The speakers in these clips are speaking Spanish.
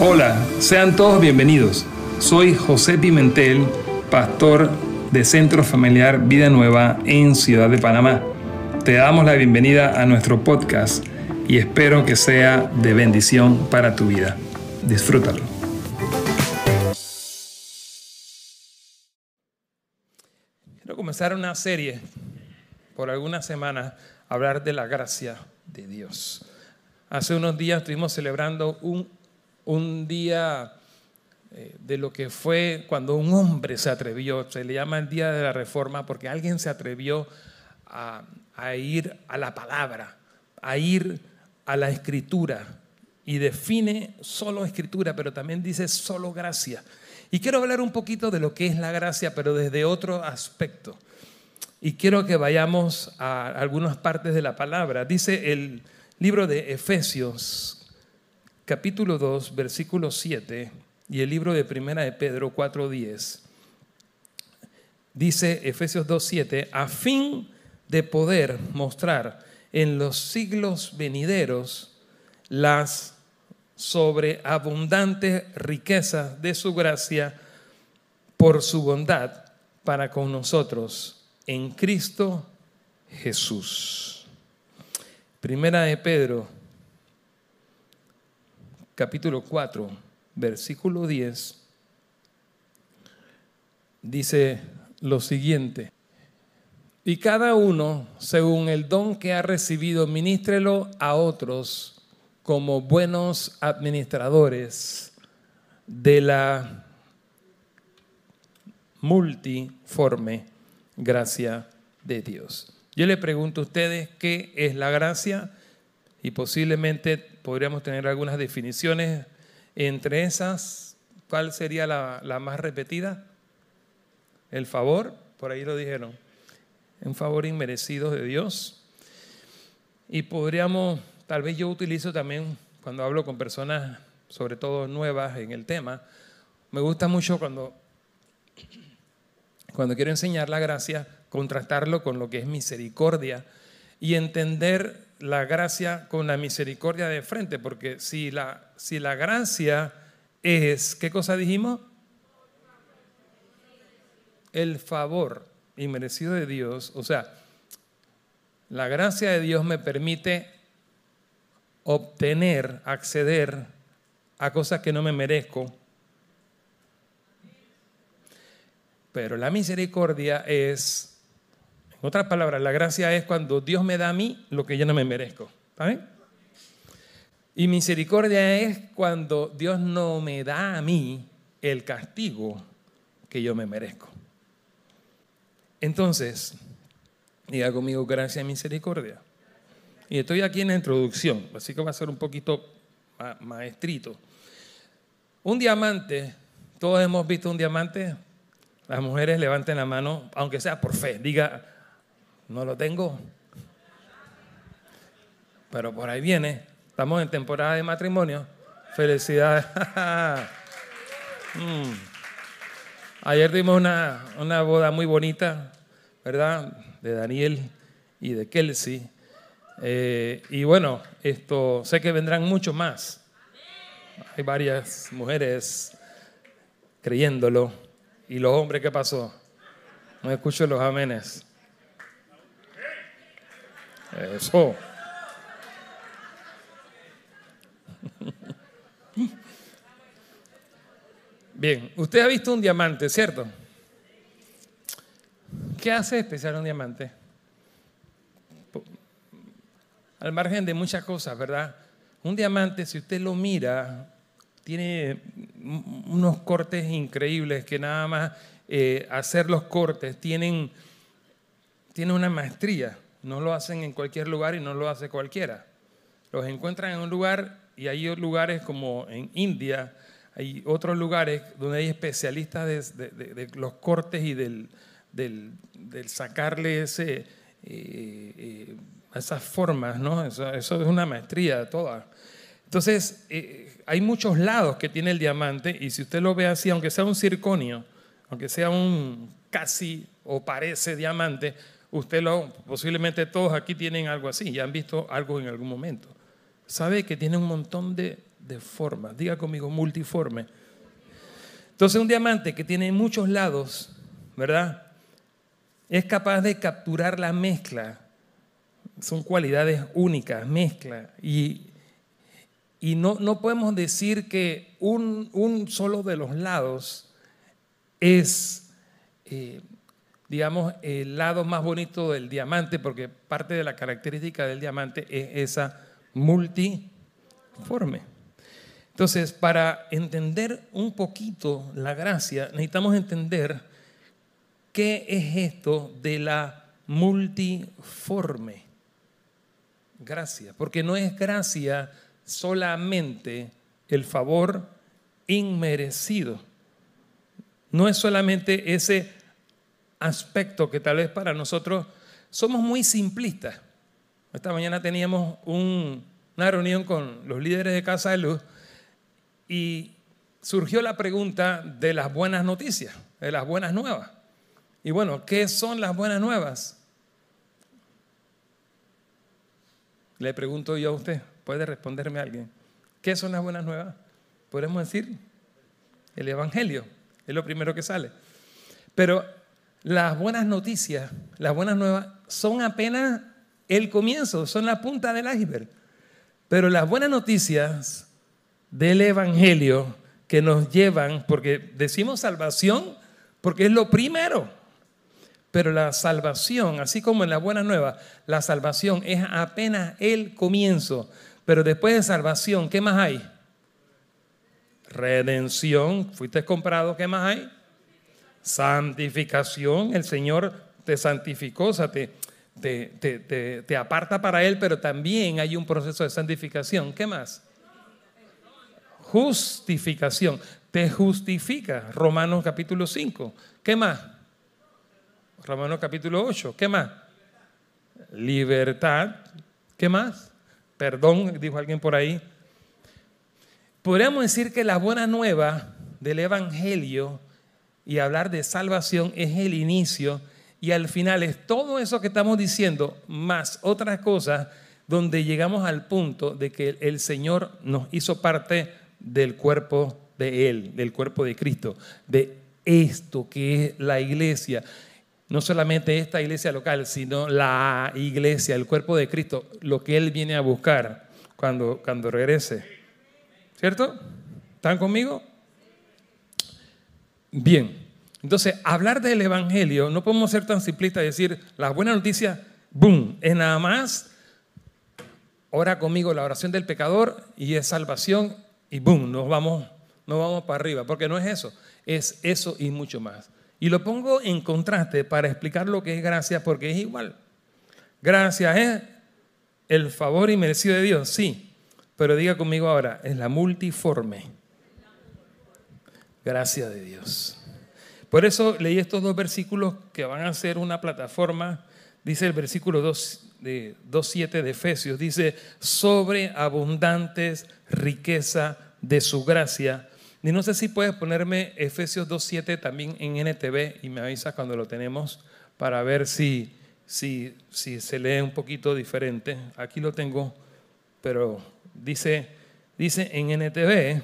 Hola, sean todos bienvenidos. Soy José Pimentel, pastor de Centro Familiar Vida Nueva en Ciudad de Panamá. Te damos la bienvenida a nuestro podcast y espero que sea de bendición para tu vida. Disfrútalo. Quiero comenzar una serie por algunas semanas hablar de la gracia de Dios. Hace unos días estuvimos celebrando un un día eh, de lo que fue cuando un hombre se atrevió, se le llama el Día de la Reforma, porque alguien se atrevió a, ir a la palabra, a ir a la escritura, y define solo escritura, pero también dice solo gracia. Y quiero hablar un poquito de lo que es la gracia, pero desde otro aspecto. Y quiero que vayamos a algunas partes de la palabra. Dice el libro de Efesios, capítulo 2, versículo 7 y el libro de Primera de Pedro 4.10. Dice Efesios 2.7, a fin de poder mostrar en los siglos venideros las sobreabundantes riquezas de su gracia por su bondad para con nosotros en Cristo Jesús. Primera de Pedro capítulo 4, versículo 10, dice lo siguiente. Y cada uno, según el don que ha recibido, ministrelo a otros como buenos administradores de la multiforme gracia de Dios. Yo le pregunto a ustedes qué es la gracia y posiblemente podríamos tener algunas definiciones. Entre esas, ¿cuál sería la, más repetida? El favor, por ahí lo dijeron, un favor inmerecido de Dios. Y podríamos, tal vez yo utilizo también cuando hablo con personas, sobre todo nuevas en el tema, me gusta mucho cuando, cuando quiero enseñar la gracia, contrastarlo con lo que es misericordia y entender la gracia con la misericordia de frente, porque si la, si la gracia es, ¿qué cosa dijimos? El favor inmerecido de Dios, o sea, la gracia de Dios me permite obtener, acceder a cosas que no me merezco. Pero la misericordia es en otras palabras, la gracia es cuando Dios me da a mí lo que yo no me merezco. Y misericordia es cuando Dios no me da a mí el castigo que yo me merezco. Entonces, diga conmigo gracia y misericordia. Y estoy aquí en la introducción, así que va a ser un poquito maestrito. Un diamante, todos hemos visto un diamante. Las mujeres levanten la mano, aunque sea por fe, diga, no lo tengo. Pero por ahí viene. Estamos en temporada de matrimonio. Felicidades. Mm. Ayer tuvimos una, una, boda muy bonita, ¿verdad? De Daniel y de Kelsey. Eh, y bueno, esto sé que vendrán muchos más. Hay varias mujeres creyéndolo. ¿Y los hombres qué pasó? No escucho los amenes. Eso. Bien, usted ha visto un diamante, ¿cierto? ¿Qué hace especial un diamante? Al margen de muchas cosas, ¿verdad? Un diamante, si usted lo mira, tiene unos cortes increíbles que nada más eh, hacer los cortes tienen, tiene una maestría. No lo hacen en cualquier lugar y no lo hace cualquiera. Los encuentran en un lugar y hay lugares como en India, hay otros lugares donde hay especialistas de, los cortes y del, sacarle ese, eh, eh, esas formas, ¿no? Eso, es una maestría toda. Entonces, eh, hay muchos lados que tiene el diamante y si usted lo ve así, aunque sea un circonio, aunque sea un casi o parece diamante, Usted lo, posiblemente todos aquí tienen algo así, ya han visto algo en algún momento. Sabe que tiene un montón de de formas. Diga conmigo, multiforme. Entonces un diamante que tiene muchos lados, ¿verdad? Es capaz de capturar la mezcla. Son cualidades únicas, mezcla. Y, y no, no podemos decir que un, un, solo de los lados es, eh, digamos, el lado más bonito del diamante, porque parte de la característica del diamante es esa multiforme. Entonces, para entender un poquito la gracia, necesitamos entender qué es esto de la multiforme gracia, porque no es gracia solamente el favor inmerecido. No es solamente ese aspecto que tal vez para nosotros somos muy simplistas. Esta mañana teníamos una reunión con los líderes de Casa de Luz y surgió la pregunta de las buenas noticias, de las buenas nuevas. Y bueno, ¿qué son las buenas nuevas? Le pregunto yo a usted, puede responderme alguien. ¿Qué son las buenas nuevas? Podemos decir el Evangelio, es lo primero que sale. Pero las buenas noticias, las buenas nuevas, son apenas el comienzo, son la punta del iceberg. Pero las buenas noticias del Evangelio que nos llevan, porque decimos salvación, porque es lo primero. Pero la salvación, así como en la buena nueva, la salvación es apenas el comienzo. Pero después de salvación, ¿qué más hay? Redención, fuiste comprado, ¿qué más hay? Santificación, el Señor te santificó, o sea, te, te, te aparta para Él, pero también hay un proceso de santificación. ¿Qué más? justificación. Te justifica. Romanos capítulo 5. ¿Qué más? Romanos capítulo 8. ¿Qué más? Libertad. ¿Qué más? Perdón, dijo alguien por ahí. Podríamos decir que la buena nueva del Evangelio y hablar de salvación es el inicio y al final es todo eso que estamos diciendo más otras cosas donde llegamos al punto de que el Señor nos hizo parte del cuerpo de Él, del cuerpo de Cristo, de esto que es la iglesia. No solamente esta iglesia local, sino la iglesia, el cuerpo de Cristo, lo que Él viene a buscar cuando, cuando regrese. ¿Cierto? ¿Están conmigo? Bien. Entonces, hablar del Evangelio, no podemos ser tan simplistas y decir, la buena noticia, boom, es nada más, ora conmigo la oración del pecador y es salvación y boom, nos vamos, nos vamos para arriba, porque no es eso, es eso y mucho más. Y lo pongo en contraste para explicar lo que es gracia, porque es igual. Gracia es el favor inmerecido de Dios, sí, pero diga conmigo ahora, es la multiforme gracia de Dios. Por eso leí estos dos versículos que van a ser una plataforma, dice el versículo 2 de 2.7 de Efesios, dice, sobre abundantes riqueza de su gracia. Y no sé si puedes ponerme Efesios 2.7 también en NTV y me avisas cuando lo tenemos para ver si, si, si se lee un poquito diferente. Aquí lo tengo, pero dice, dice en NTV,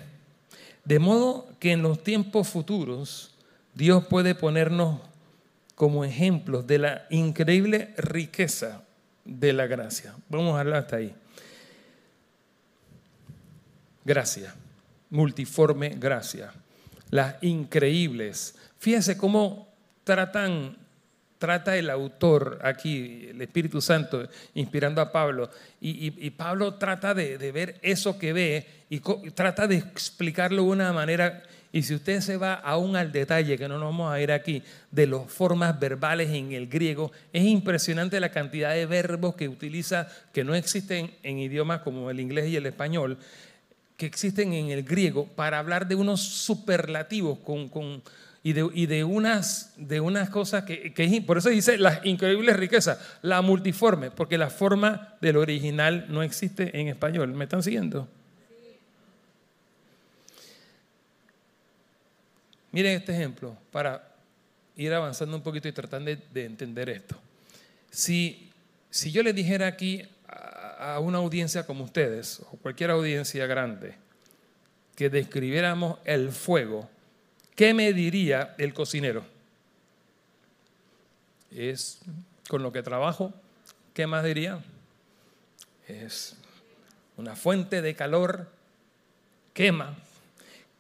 de modo que en los tiempos futuros Dios puede ponernos como ejemplos de la increíble riqueza de la gracia. Vamos a hablar hasta ahí. Gracia, multiforme gracia. Las increíbles. Fíjense cómo tratan, trata el autor aquí, el Espíritu Santo, inspirando a Pablo. Y, Pablo trata de, de, ver eso que ve y trata de explicarlo de una manera y si usted se va aún al detalle, que no nos vamos a ir aquí, de las formas verbales en el griego, es impresionante la cantidad de verbos que utiliza, que no existen en idiomas como el inglés y el español, que existen en el griego para hablar de unos superlativos con, con, y, de, y de, unas, de unas cosas que, que, por eso dice las increíbles riquezas, la multiforme, porque la forma del original no existe en español. ¿Me están siguiendo? Miren este ejemplo para ir avanzando un poquito y tratando de, entender esto. Si, si yo le dijera aquí a, una audiencia como ustedes, o cualquier audiencia grande, que describiéramos el fuego, ¿qué me diría el cocinero? Es con lo que trabajo, ¿qué más diría? Es una fuente de calor, quema.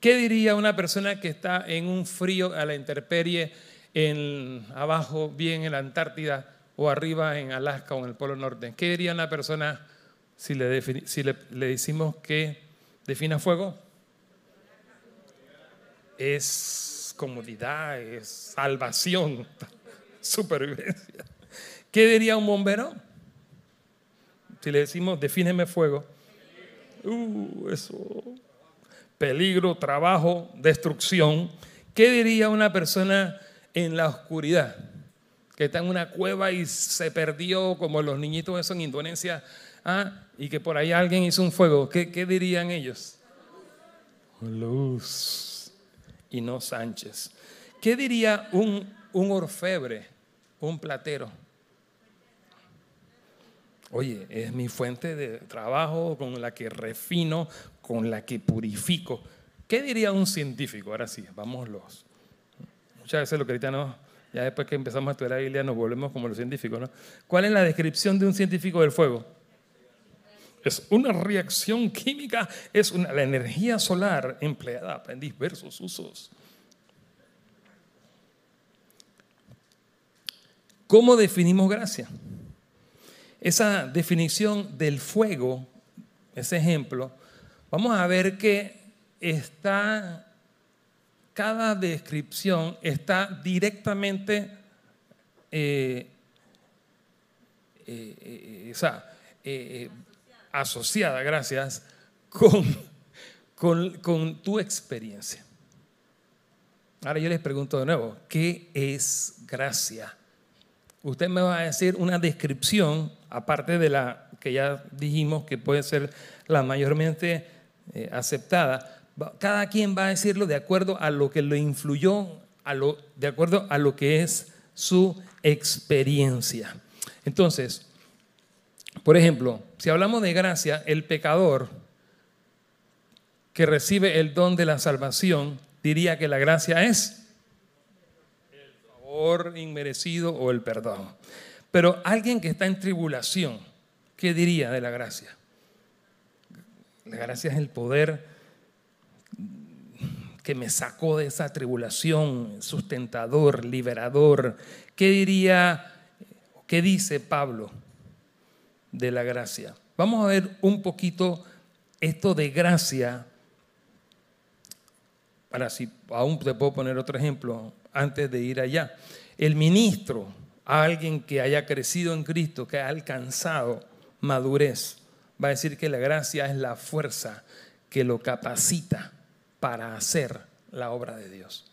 ¿Qué diría una persona que está en un frío a la intemperie en, abajo, bien en la Antártida o arriba en Alaska o en el Polo Norte? ¿Qué diría una persona si le, decimos que defina fuego? Es comodidad, es salvación, supervivencia. ¿Qué diría un bombero? Si le decimos, defíneme fuego. Uh, eso. Peligro, trabajo, destrucción. ¿Qué diría una persona en la oscuridad? Que está en una cueva y se perdió, como los niñitos esos en Indonesia, ah, y que por ahí alguien hizo un fuego. ¿Qué, qué dirían ellos? Luz. Y no Sánchez. ¿Qué diría un, un orfebre, un platero? Oye, es mi fuente de trabajo con la que refino, con la que purifico. ¿Qué diría un científico? Ahora sí, vamos los. Muchas veces los cristianos, ya después que empezamos a estudiar la Biblia, nos volvemos como los científicos, ¿no? ¿Cuál es la descripción de un científico del fuego? Es una reacción química, es la energía solar empleada en diversos usos. ¿Cómo definimos gracia? esa definición del fuego, ese ejemplo, vamos a ver que está, cada descripción está directamente eh, eh, eh, asociada, gracias, con, con, con tu experiencia. Ahora yo les pregunto de nuevo, ¿qué es gracia? Usted me va a decir una descripción aparte de la que ya dijimos que puede ser la mayormente eh, aceptada, cada quien va a decirlo de acuerdo a lo que lo influyó, a lo, de acuerdo a lo que es su experiencia. Entonces, por ejemplo, si hablamos de gracia, el pecador que recibe el don de la salvación diría que la gracia es el favor inmerecido o el perdón. Pero alguien que está en tribulación, ¿qué diría de la gracia? La gracia es el poder que me sacó de esa tribulación, sustentador, liberador. ¿Qué diría, qué dice Pablo de la gracia? Vamos a ver un poquito esto de gracia. Ahora, si aún te puedo poner otro ejemplo antes de ir allá. El ministro a alguien que haya crecido en Cristo, que ha alcanzado madurez, va a decir que la gracia es la fuerza que lo capacita para hacer la obra de Dios.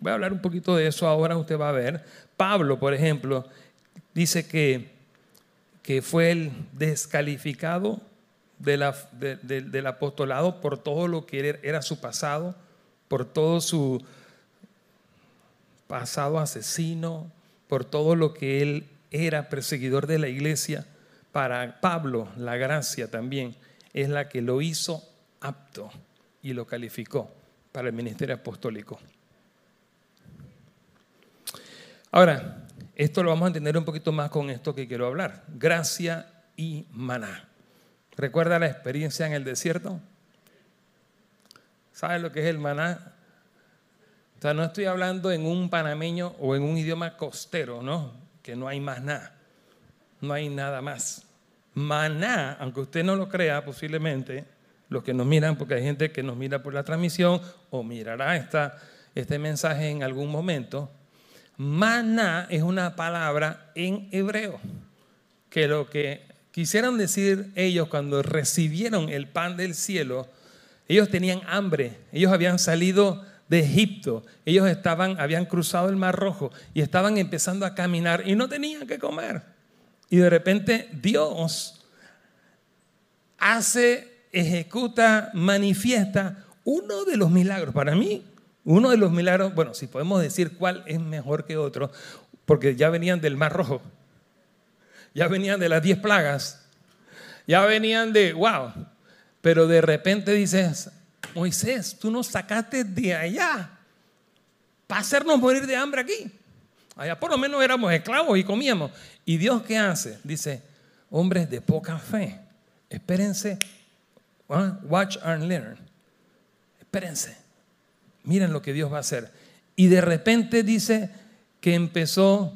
Voy a hablar un poquito de eso ahora, usted va a ver. Pablo, por ejemplo, dice que, que fue el descalificado del apostolado por todo lo que era su pasado, por todo su pasado asesino, por todo lo que él era perseguidor de la iglesia, para Pablo la gracia también es la que lo hizo apto y lo calificó para el ministerio apostólico. Ahora, esto lo vamos a entender un poquito más con esto que quiero hablar. Gracia y maná. ¿Recuerda la experiencia en el desierto? ¿Sabe lo que es el maná? O sea, no estoy hablando en un panameño o en un idioma costero, ¿no? Que no hay más nada. No hay nada más. Maná, aunque usted no lo crea, posiblemente, los que nos miran, porque hay gente que nos mira por la transmisión o mirará esta, este mensaje en algún momento, maná es una palabra en hebreo, que lo que quisieran decir ellos cuando recibieron el pan del cielo, ellos tenían hambre, ellos habían salido de Egipto. Ellos estaban, habían cruzado el Mar Rojo y estaban empezando a caminar y no tenían que comer. Y de repente Dios hace, ejecuta, manifiesta uno de los milagros. Para mí, uno de los milagros, bueno, si podemos decir cuál es mejor que otro, porque ya venían del Mar Rojo, ya venían de las diez plagas, ya venían de, wow, pero de repente dices, Moisés, tú nos sacaste de allá para hacernos morir de hambre aquí. Allá por lo menos éramos esclavos y comíamos. ¿Y Dios qué hace? Dice, hombres de poca fe, espérense, watch and learn. Espérense, miren lo que Dios va a hacer. Y de repente dice que empezó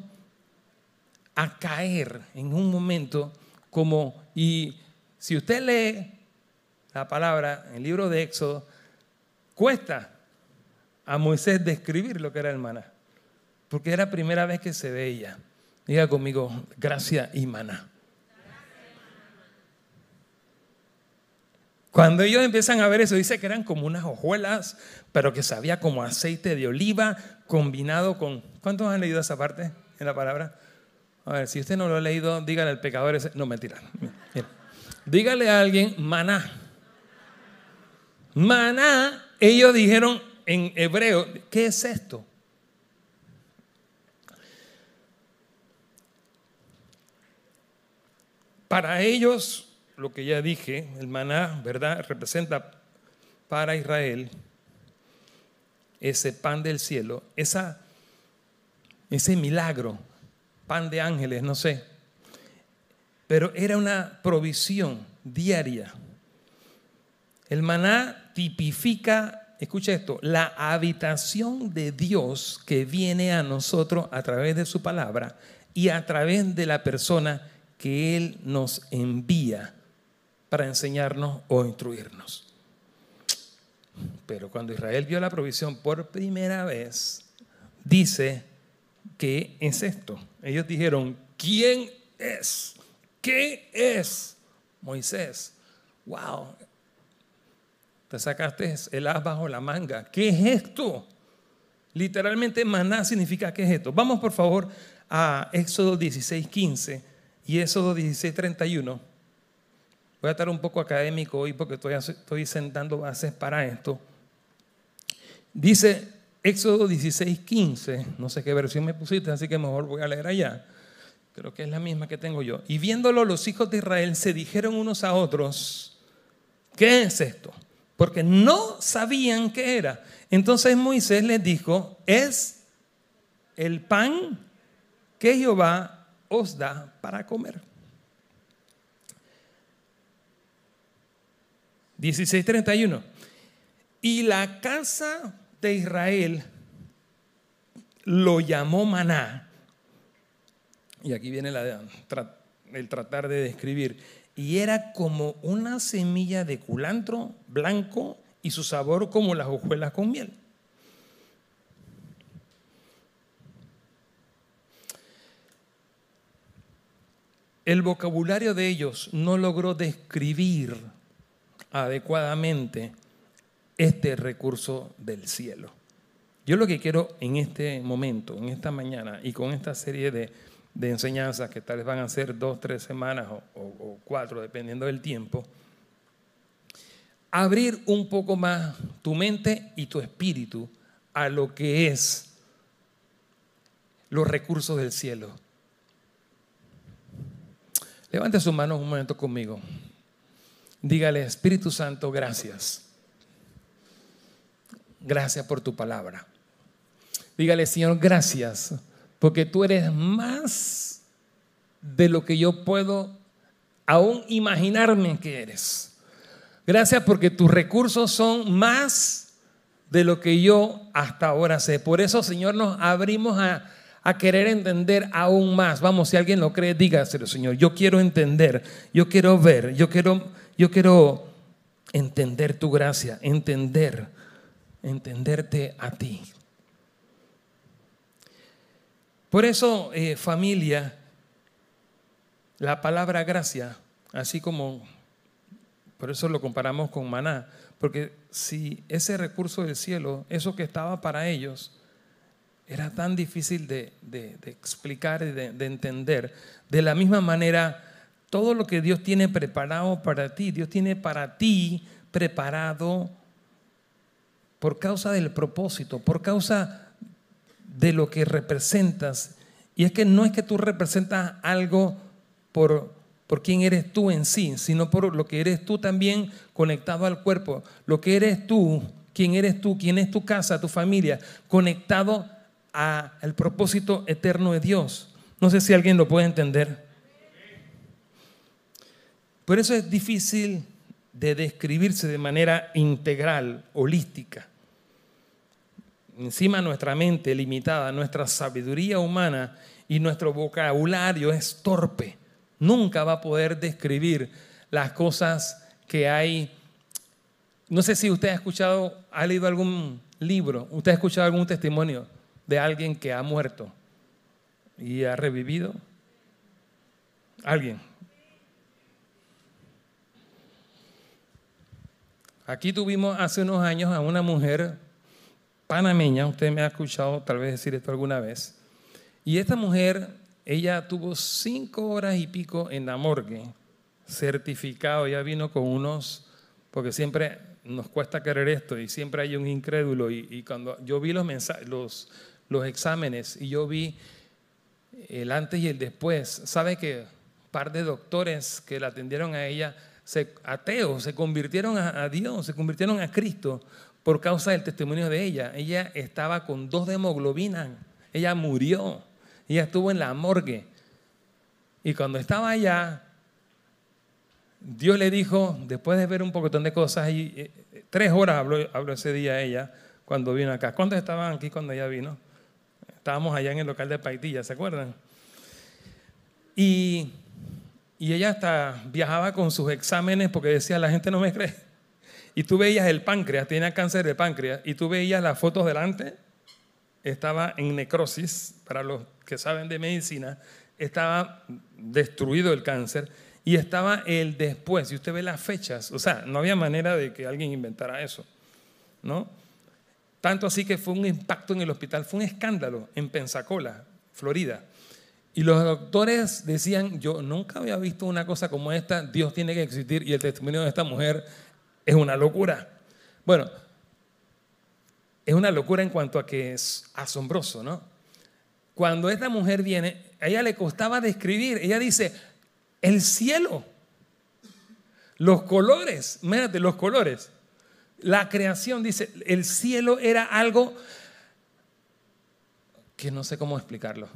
a caer en un momento como, y si usted lee la palabra en el libro de Éxodo, cuesta a Moisés describir lo que era el maná, porque era la primera vez que se veía. Diga conmigo, gracia y maná. Cuando ellos empiezan a ver eso, dice que eran como unas hojuelas, pero que sabía como aceite de oliva combinado con... ¿Cuántos han leído esa parte en la palabra? A ver, si usted no lo ha leído, dígale al pecador. No, mentira. Dígale a alguien, maná. Maná, ellos dijeron en hebreo, ¿qué es esto? Para ellos lo que ya dije, el maná, ¿verdad? Representa para Israel ese pan del cielo, ese milagro, pan de ángeles, no sé. Pero era una provisión diaria. El maná tipifica, escucha esto, la habitación de Dios que viene a nosotros a través de su palabra y a través de la persona que Él nos envía para enseñarnos o instruirnos. Pero cuando Israel vio la provisión por primera vez, dice que es esto. Ellos dijeron, ¿quién es? ¿Qué es Moisés? Wow. Te sacaste el as bajo la manga. ¿Qué es esto? Literalmente maná significa ¿qué es esto? Vamos por favor a Éxodo 16, 15 y Éxodo 16, 31. Voy a estar un poco académico hoy porque estoy, sentando bases para esto. Dice Éxodo 16, 15, no sé qué versión me pusiste, así que mejor voy a leer allá. Creo que es la misma que tengo yo. Y viéndolo los hijos de Israel se dijeron unos a otros, ¿qué es esto? Porque no sabían qué era. Entonces Moisés les dijo, es el pan que Jehová os da para comer. 16:31. Y la casa de Israel lo llamó maná. Y aquí viene la, el tratar de describir. Y era como una semilla de culantro blanco y su sabor como las hojuelas con miel. El vocabulario de ellos no logró describir adecuadamente este recurso del cielo. Yo lo que quiero en este momento, en esta mañana y con esta serie de, enseñanzas que tal vez van a ser dos, tres semanas o cuatro, dependiendo del tiempo, abrir un poco más tu mente y tu espíritu a lo que es los recursos del cielo. Levante sus manos un momento conmigo. Dígale, Espíritu Santo, gracias. Gracias por tu palabra. Dígale, Señor, gracias, porque tú eres más de lo que yo puedo aún imaginarme que eres. Gracias porque tus recursos son más de lo que yo hasta ahora sé. Por eso, Señor, nos abrimos a, a querer entender aún más. Vamos, si alguien lo cree, dígaselo, Señor. Yo quiero entender, yo quiero ver, yo quiero yo quiero entender tu gracia, entender, entenderte a ti. Por eso, eh, familia, la palabra gracia, así como, por eso lo comparamos con maná, porque si ese recurso del cielo, eso que estaba para ellos, era tan difícil de, explicar y de entender, de la misma manera, todo lo que Dios tiene preparado para ti, Dios tiene para ti preparado por causa del propósito, por causa de lo que representas. Y es que no es que tú representas algo por, por quién eres tú en sí, sino por lo que eres tú también conectado al cuerpo. Lo que eres tú, quién eres tú, quién es tu casa, tu familia, conectado al propósito eterno de Dios. No sé si alguien lo puede entender. Por eso es difícil de describirse de manera integral, holística. Encima nuestra mente limitada, nuestra sabiduría humana y nuestro vocabulario es torpe. Nunca va a poder describir las cosas que hay. No sé si usted ha escuchado, ha leído algún libro, usted ha escuchado algún testimonio de alguien que ha muerto y ha revivido. Alguien. Aquí tuvimos hace unos años a una mujer panameña, usted me ha escuchado tal vez decir esto alguna vez, y esta mujer, ella tuvo cinco horas y pico en la morgue, certificado, ella vino con unos, porque siempre nos cuesta querer esto y siempre hay un incrédulo, y, cuando yo vi los, los, los exámenes y yo vi el antes y el después, sabe que un par de doctores que la atendieron a ella, se, ateos, se convirtieron a, Dios, se convirtieron a Cristo por causa del testimonio de ella. Ella estaba con dos de hemoglobina, ella murió, ella estuvo en la morgue. Y cuando estaba allá, Dios le dijo, después de ver un poquitón de cosas, y eh, tres horas habló, ese día ella cuando vino acá. ¿Cuántos estaban aquí cuando ella vino? Estábamos allá en el local de Paitilla, ¿se acuerdan? Y y ella hasta viajaba con sus exámenes porque decía, la gente no me cree. Y tú veías el páncreas, tenía cáncer de páncreas, y tú veías las fotos delante, estaba en necrosis, para los que saben de medicina, estaba destruido el cáncer, y estaba el después, y usted ve las fechas, o sea, no había manera de que alguien inventara eso, ¿no? Tanto así que fue un impacto en el hospital, fue un escándalo en Pensacola, Florida. Y los doctores decían, yo nunca había visto una cosa como esta, Dios tiene que existir y el testimonio de esta mujer es una locura. Bueno, es una locura en cuanto a que es asombroso, ¿no? Cuando esta mujer viene, a ella le costaba describir, ella dice, el cielo, los colores, mírate, los colores, la creación, dice, el cielo era algo que no sé cómo explicarlo.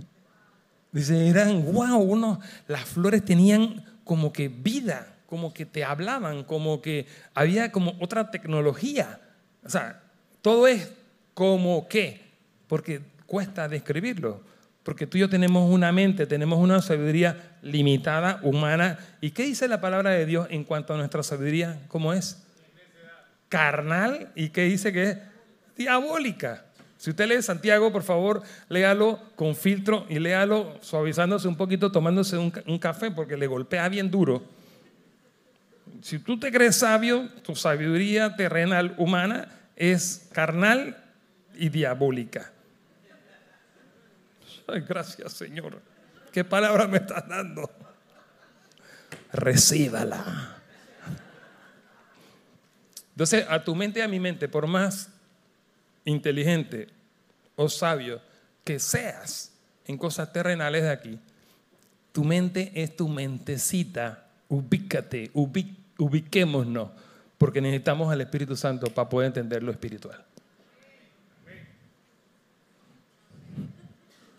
Dice, eran, wow, las flores tenían como que vida, como que te hablaban, como que había como otra tecnología. O sea, todo es como que, porque cuesta describirlo, porque tú y yo tenemos una mente, tenemos una sabiduría limitada, humana. ¿Y qué dice la palabra de Dios en cuanto a nuestra sabiduría? ¿Cómo es? Carnal. ¿Y qué dice que es? Diabólica. Si usted lee Santiago, por favor, léalo con filtro y léalo suavizándose un poquito, tomándose un, café, porque le golpea bien duro. Si tú te crees sabio, tu sabiduría terrenal humana es carnal y diabólica. Gracias, Señor. ¿Qué palabra me estás dando? Recíbala. Entonces, a tu mente y a mi mente, por más inteligente o sabio que seas en cosas terrenales de aquí, tu mente es tu mentecita. Ubícate, ubiquémonos, porque necesitamos al Espíritu Santo para poder entender lo espiritual.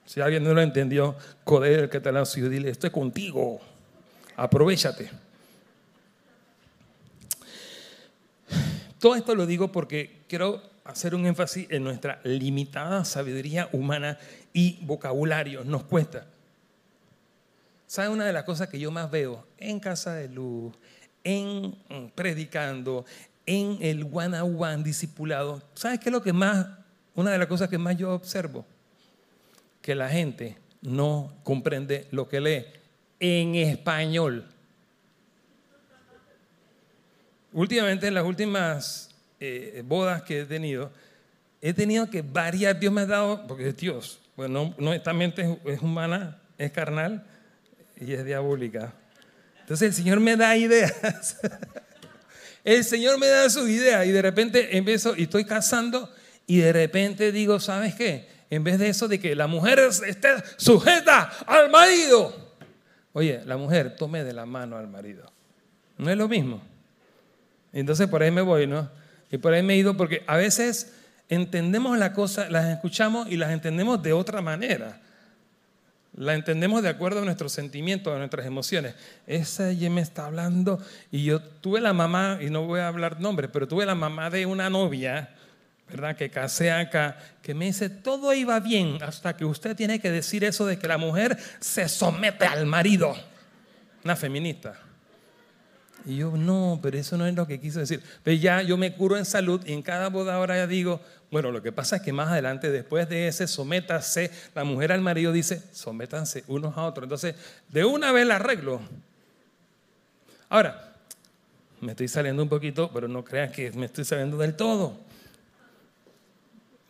Si alguien no lo entendió, codea el que te la dile, estoy contigo, aprovechate. Todo esto lo digo porque quiero hacer un énfasis en nuestra limitada sabiduría humana y vocabulario. Nos cuesta. ¿Sabe una de las cosas que yo más veo en Casa de Luz, en predicando, en el one on one discipulado? ¿Sabes qué es lo que más, una de las cosas que más yo observo? Que la gente no comprende lo que lee en español. Últimamente, en las últimas eh, bodas que he tenido, he tenido que variar, Dios me ha dado, porque es Dios, bueno, no, esta mente es, humana, es carnal y es diabólica. Entonces el Señor me da ideas. el Señor me da sus ideas y de repente empiezo y estoy casando y de repente digo, ¿sabes qué? En vez de eso de que la mujer esté sujeta al marido, Oye, la mujer tome de la mano al marido. No es lo mismo. Entonces por ahí me voy, ¿no? Y por ahí me he ido porque a veces entendemos la cosa, las escuchamos y las entendemos de otra manera. La entendemos de acuerdo a nuestros sentimientos, a nuestras emociones. Esa ella me está hablando y yo tuve la mamá, y no voy a hablar nombres, pero tuve la mamá de una novia, ¿verdad? Que casé acá, que me dice, todo iba bien hasta que usted tiene que decir eso de que la mujer se somete al marido. Una feminista. Y yo, no, pero eso no es lo que quiso decir. Pero ya yo me curo en salud y en cada boda ahora ya digo, bueno, lo que pasa es que más adelante, después de ese sométase, la mujer al marido dice, sométanse unos a otros. Entonces, de una vez la arreglo. Ahora, me estoy saliendo un poquito, pero no crean que me estoy saliendo del todo.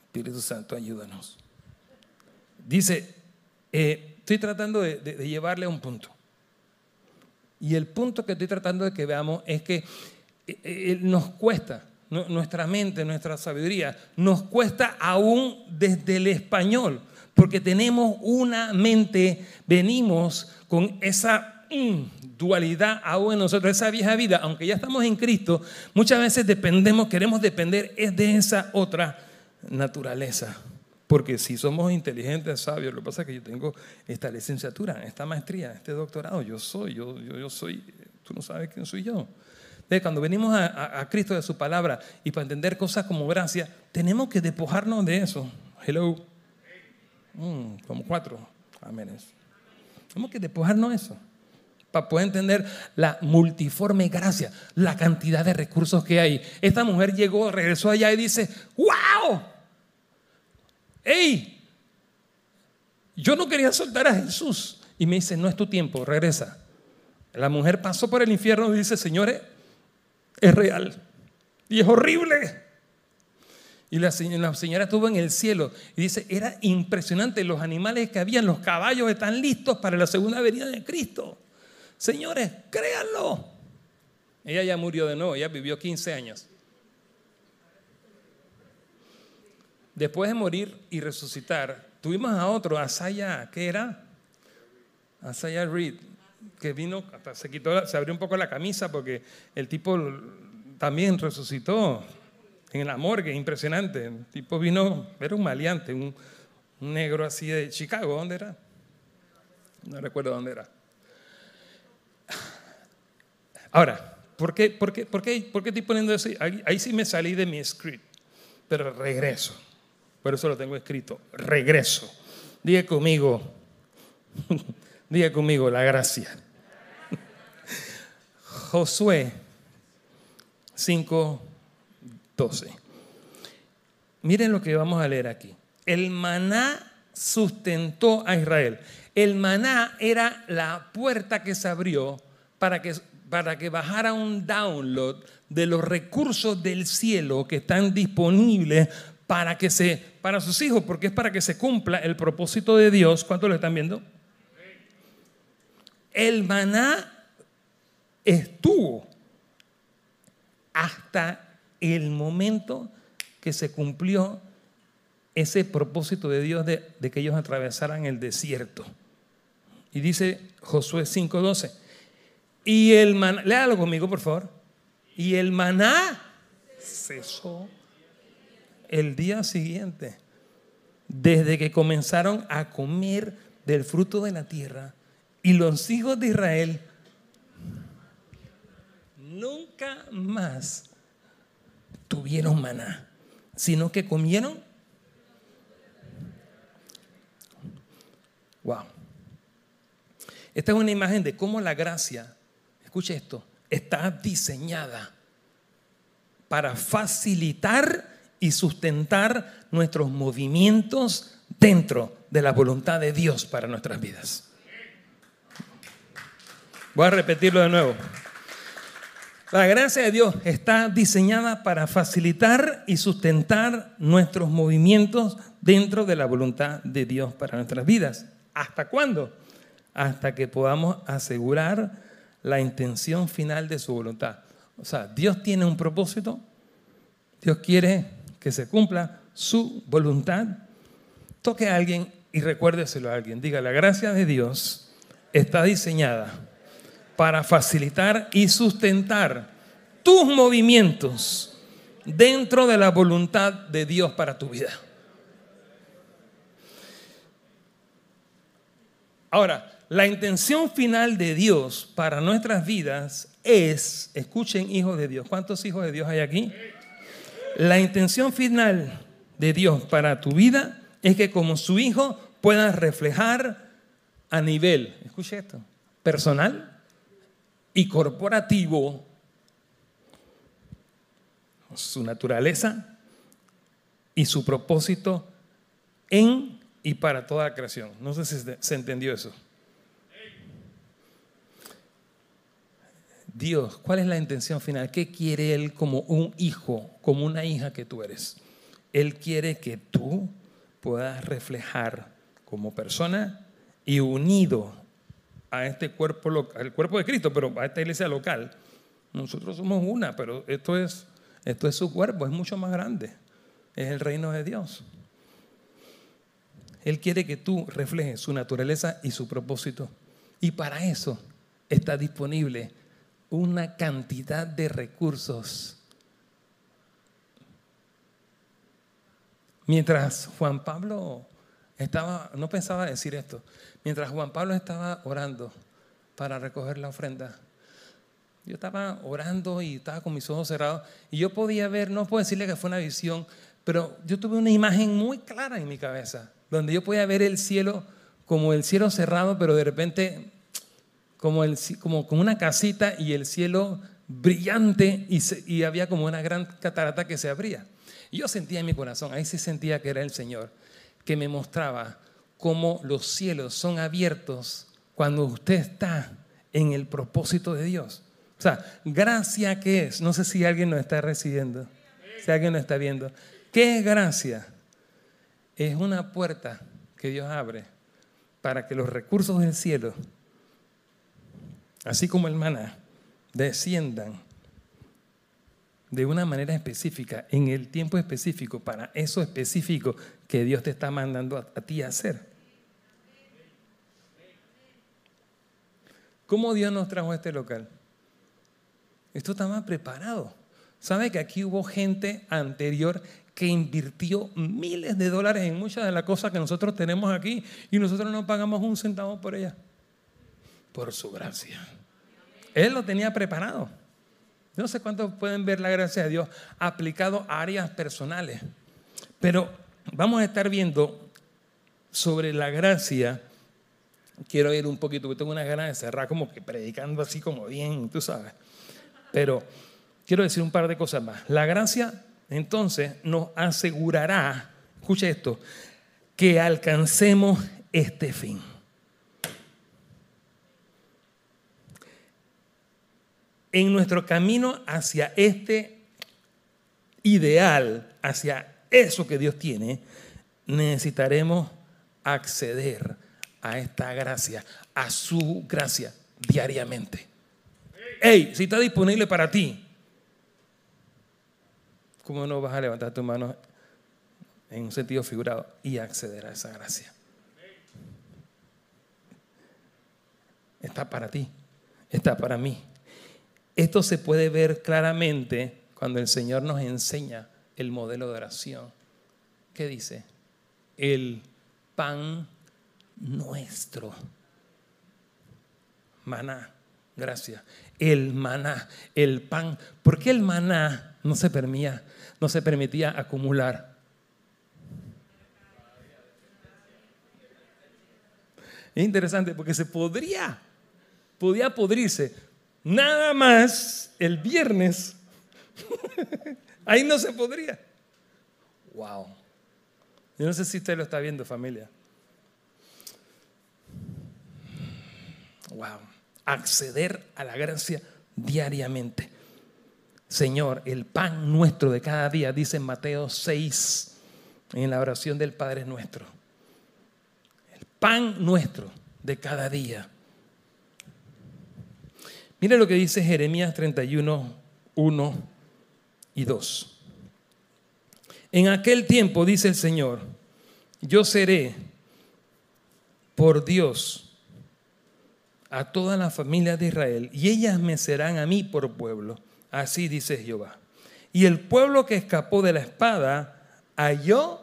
Espíritu Santo, ayúdanos. Dice, eh, estoy tratando de, de llevarle a un punto. Y el punto que estoy tratando de que veamos es que eh, eh, nos cuesta nuestra mente, nuestra sabiduría, nos cuesta aún desde el español, porque tenemos una mente, venimos con esa mm, dualidad aún en nosotros, esa vieja vida, aunque ya estamos en Cristo, muchas veces dependemos, queremos depender es de esa otra naturaleza. Porque si somos inteligentes, sabios, lo que pasa es que yo tengo esta licenciatura, esta maestría, este doctorado, yo soy, yo, yo, yo soy, tú no sabes quién soy yo cuando venimos a, Cristo de su palabra y para entender cosas como gracia, tenemos que despojarnos de eso. Hello. Mm, como cuatro. Amén. Tenemos que despojarnos de eso. Para poder entender la multiforme gracia, la cantidad de recursos que hay. Esta mujer llegó, regresó allá y dice, ¡Wow! ¡Ey! Yo no quería soltar a Jesús. Y me dice, no es tu tiempo, regresa. La mujer pasó por el infierno y dice, señores, es real y es horrible. Y la señora, estuvo en el cielo y dice, era impresionante los animales que habían, los caballos están listos para la segunda venida de Cristo. Señores, créanlo. Ella ya murió de nuevo, ella vivió 15 años. Después de morir y resucitar, tuvimos a otro, Asaya, ¿qué era? Asaya Reed, que vino, se quitó, se abrió un poco la camisa porque el tipo también resucitó en la morgue, impresionante. El tipo vino, era un maleante, un, negro así de Chicago, ¿dónde era? No recuerdo dónde era. Ahora, ¿por qué, por qué, por qué, por qué estoy poniendo eso? Ahí sí me salí de mi script, pero regreso. Por eso lo tengo escrito, regreso. Diga conmigo, diga conmigo la gracia. Josué 5.12. Miren lo que vamos a leer aquí. El maná sustentó a Israel. El maná era la puerta que se abrió para que, para que bajara un download de los recursos del cielo que están disponibles para que se para sus hijos, porque es para que se cumpla el propósito de Dios. ¿Cuántos lo están viendo? El maná estuvo hasta el momento que se cumplió ese propósito de Dios de, que ellos atravesaran el desierto. Y dice Josué 5:12. Y el maná, conmigo por favor. Y el maná cesó el día siguiente, desde que comenzaron a comer del fruto de la tierra. Y los hijos de Israel nunca más tuvieron maná, sino que comieron. Wow. Esta es una imagen de cómo la gracia, escuche esto, está diseñada para facilitar y sustentar nuestros movimientos dentro de la voluntad de Dios para nuestras vidas. Voy a repetirlo de nuevo. La gracia de Dios está diseñada para facilitar y sustentar nuestros movimientos dentro de la voluntad de Dios para nuestras vidas. ¿Hasta cuándo? Hasta que podamos asegurar la intención final de su voluntad. O sea, Dios tiene un propósito, Dios quiere que se cumpla su voluntad. Toque a alguien y recuérdeselo a alguien. Diga, la gracia de Dios está diseñada para facilitar y sustentar tus movimientos dentro de la voluntad de Dios para tu vida. Ahora, la intención final de Dios para nuestras vidas es, escuchen hijos de Dios, ¿cuántos hijos de Dios hay aquí? La intención final de Dios para tu vida es que como su hijo puedas reflejar a nivel, esto, personal y corporativo su naturaleza y su propósito en y para toda la creación. No sé si se entendió eso. Dios, ¿cuál es la intención final? ¿Qué quiere Él como un hijo, como una hija que tú eres? Él quiere que tú puedas reflejar como persona y unido a este cuerpo local, al cuerpo de Cristo, pero a esta iglesia local. Nosotros somos una, pero esto es, esto es su cuerpo, es mucho más grande. Es el reino de Dios. Él quiere que tú reflejes su naturaleza y su propósito. Y para eso está disponible una cantidad de recursos. Mientras Juan Pablo estaba, no pensaba decir esto, mientras Juan Pablo estaba orando para recoger la ofrenda, yo estaba orando y estaba con mis ojos cerrados y yo podía ver, no puedo decirle que fue una visión, pero yo tuve una imagen muy clara en mi cabeza, donde yo podía ver el cielo como el cielo cerrado, pero de repente como, el, como, una casita y el cielo brillante y, y había como una gran catarata que se abría. Yo sentía en mi corazón, ahí sí sentía que era el Señor, que me mostraba cómo los cielos son abiertos cuando usted está en el propósito de Dios. O sea, gracia qué es, no sé si alguien nos está recibiendo, si alguien nos está viendo. ¿Qué es gracia? Es una puerta que Dios abre para que los recursos del cielo así como el maná, desciendan de una manera específica, en el tiempo específico, para eso específico que Dios te está mandando a, ti a hacer. ¿Cómo Dios nos trajo a este local? Esto estaba preparado. ¿Sabe que aquí hubo gente anterior que invirtió miles de dólares en muchas de las cosas que nosotros tenemos aquí y nosotros no pagamos un centavo por ellas? Por su gracia. Él lo tenía preparado. No sé cuántos pueden ver la gracia de Dios aplicado a áreas personales, pero vamos a estar viendo sobre la gracia. Quiero ir un poquito, porque tengo una ganas de cerrar como que predicando así como bien, tú sabes. Pero quiero decir un par de cosas más. La gracia entonces nos asegurará, escucha esto, que alcancemos este fin. En nuestro camino hacia este ideal, hacia eso que Dios tiene, necesitaremos acceder a esta gracia, a su gracia diariamente. Hey, si está disponible para ti, ¿cómo no vas a levantar tu mano en un sentido figurado y acceder a esa gracia? Está para ti, está para mí. Esto se puede ver claramente cuando el Señor nos enseña el modelo de oración. ¿Qué dice? El pan nuestro. Maná, gracias. El maná, el pan. ¿Por qué el maná no se permitía, no se permitía acumular? Es interesante porque se podría, podía podrirse, Nada más el viernes. Ahí no se podría. Wow. Yo no sé si usted lo está viendo, familia. Wow. Acceder a la gracia diariamente. Señor, el pan nuestro de cada día, dice en Mateo 6, en la oración del Padre nuestro. El pan nuestro de cada día. Mire lo que dice Jeremías 31, 1 y 2. En aquel tiempo, dice el Señor, yo seré por Dios a toda la familia de Israel, y ellas me serán a mí por pueblo. Así dice Jehová. Y el pueblo que escapó de la espada halló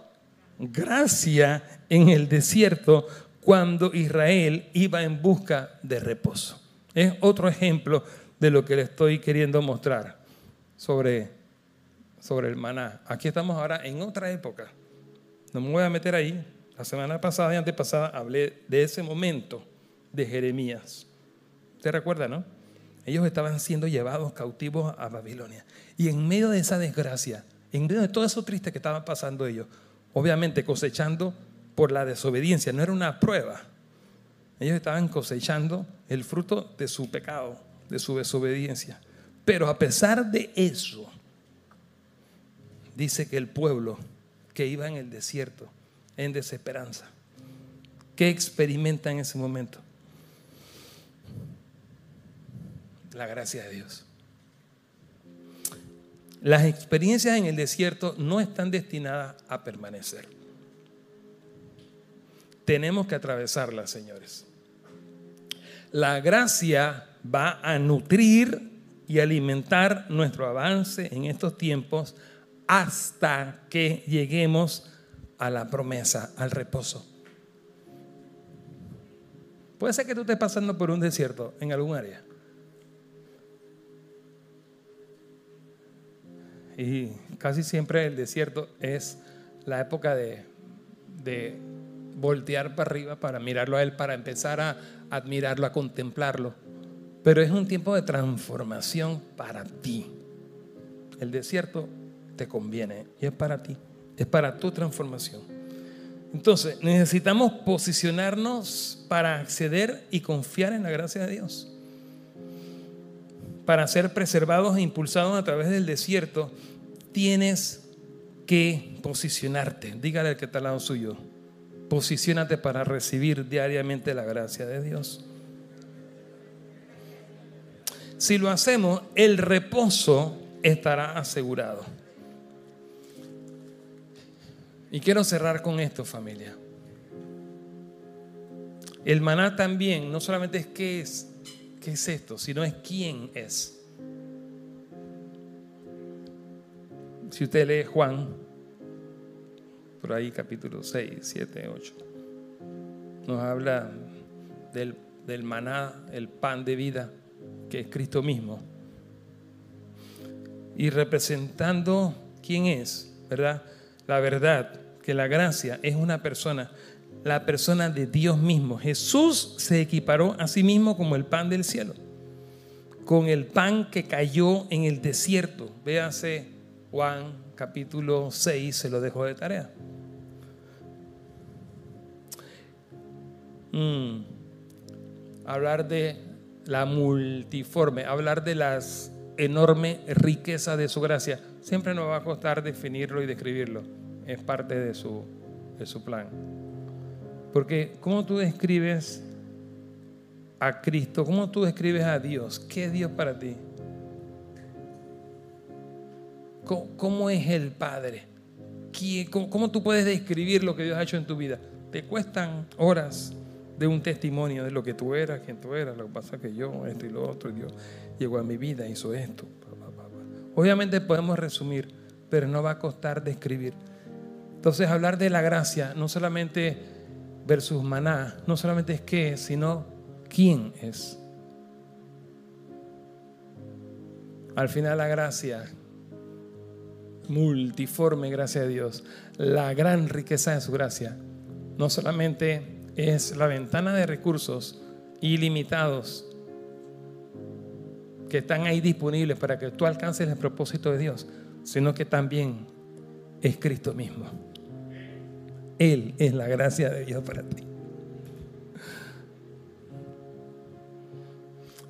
gracia en el desierto cuando Israel iba en busca de reposo. Es otro ejemplo de lo que le estoy queriendo mostrar sobre, sobre el maná. Aquí estamos ahora en otra época. No me voy a meter ahí. La semana pasada y antepasada hablé de ese momento de Jeremías. ¿Usted recuerda, no? Ellos estaban siendo llevados cautivos a Babilonia. Y en medio de esa desgracia, en medio de todo eso triste que estaban pasando ellos, obviamente cosechando por la desobediencia, no era una prueba. Ellos estaban cosechando el fruto de su pecado, de su desobediencia. Pero a pesar de eso, dice que el pueblo que iba en el desierto, en desesperanza, ¿qué experimenta en ese momento? La gracia de Dios. Las experiencias en el desierto no están destinadas a permanecer. Tenemos que atravesarlas, señores. La gracia va a nutrir y alimentar nuestro avance en estos tiempos hasta que lleguemos a la promesa, al reposo. Puede ser que tú estés pasando por un desierto en algún área. Y casi siempre el desierto es la época de, voltear para arriba para mirarlo a Él, para empezar a admirarlo, a contemplarlo. Pero es un tiempo de transformación para ti. El desierto te conviene y es para ti, es para tu transformación. Entonces, necesitamos posicionarnos para acceder y confiar en la gracia de Dios para ser preservados e impulsados a través del desierto, tienes que posicionarte. Dígale al que está al lado suyo. Posiciónate para recibir diariamente la gracia de Dios. Si lo hacemos, el reposo estará asegurado. Y quiero cerrar con esto, familia. El maná también no solamente es que es, qué es esto, sino es quién es. Si usted lee Juan, por ahí capítulo 6, 7, 8, nos habla del, del maná, el pan de vida, que es Cristo mismo. Y representando quién es, ¿verdad? La verdad, que la gracia es una persona la persona de Dios mismo. Jesús se equiparó a sí mismo como el pan del cielo, con el pan que cayó en el desierto. Véase Juan capítulo 6, se lo dejo de tarea. Mm. Hablar de la multiforme, hablar de las enorme riqueza de su gracia. Siempre nos va a costar definirlo y describirlo. Es parte de su, de su plan. Porque ¿cómo tú describes a Cristo? ¿Cómo tú describes a Dios? ¿Qué es Dios para ti? ¿Cómo, es el Padre? ¿Cómo, tú puedes describir lo que Dios ha hecho en tu vida? Te cuestan horas de un testimonio de lo que tú eras, quién tú eras. Lo que pasa que yo, esto y lo otro, Dios llegó a mi vida, hizo esto. Obviamente podemos resumir, pero no va a costar describir. Entonces hablar de la gracia no solamente versus maná no solamente es qué, sino quién es. Al final la gracia, multiforme gracia de Dios, la gran riqueza de su gracia, no solamente es la ventana de recursos ilimitados que están ahí disponibles para que tú alcances el propósito de Dios, sino que también es Cristo mismo. Él es la gracia de Dios para ti.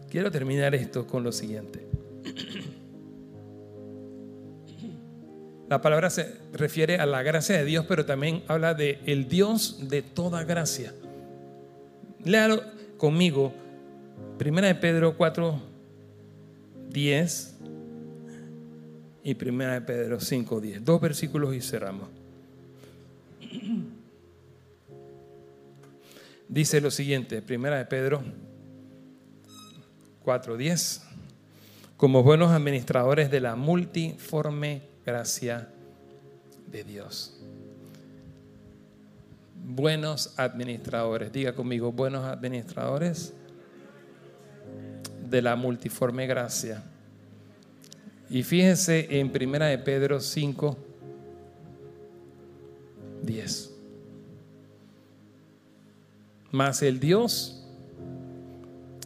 Quiero terminar esto con lo siguiente. La palabra se refiere a la gracia de Dios, pero también habla de el Dios de toda gracia. Léalo conmigo. Primera de Pedro 4, 10 y Primera de Pedro 5, 10. Dos versículos y cerramos. Dice lo siguiente, primera de Pedro 4.10, como buenos administradores de la multiforme gracia de Dios. Buenos administradores, diga conmigo, buenos administradores de la multiforme gracia. Y fíjense en Primera de Pedro 5, 10. Más el Dios,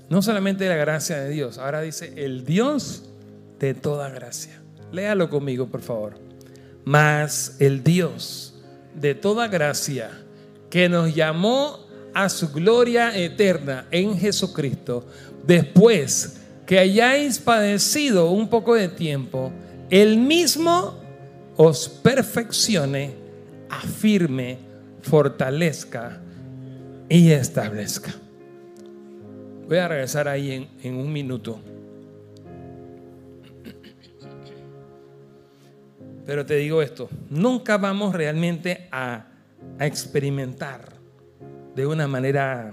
no solamente la gracia de Dios, ahora dice el Dios de toda gracia. Léalo conmigo, por favor. Más el Dios de toda gracia que nos llamó a su gloria eterna en Jesucristo, después que hayáis padecido un poco de tiempo, el mismo os perfeccione, afirme, fortalezca y establezca. Voy a regresar ahí en, en un minuto. Pero te digo esto, nunca vamos realmente a, experimentar de una manera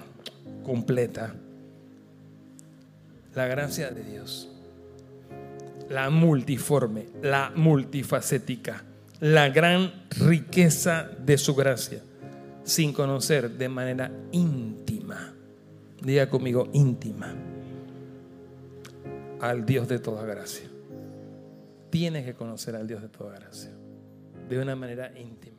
completa la gracia de Dios, la multiforme, la multifacética, la gran riqueza de su gracia, sin conocer de manera íntima, diga conmigo íntima, al Dios de toda gracia. Tienes que conocer al Dios de toda gracia, de una manera íntima.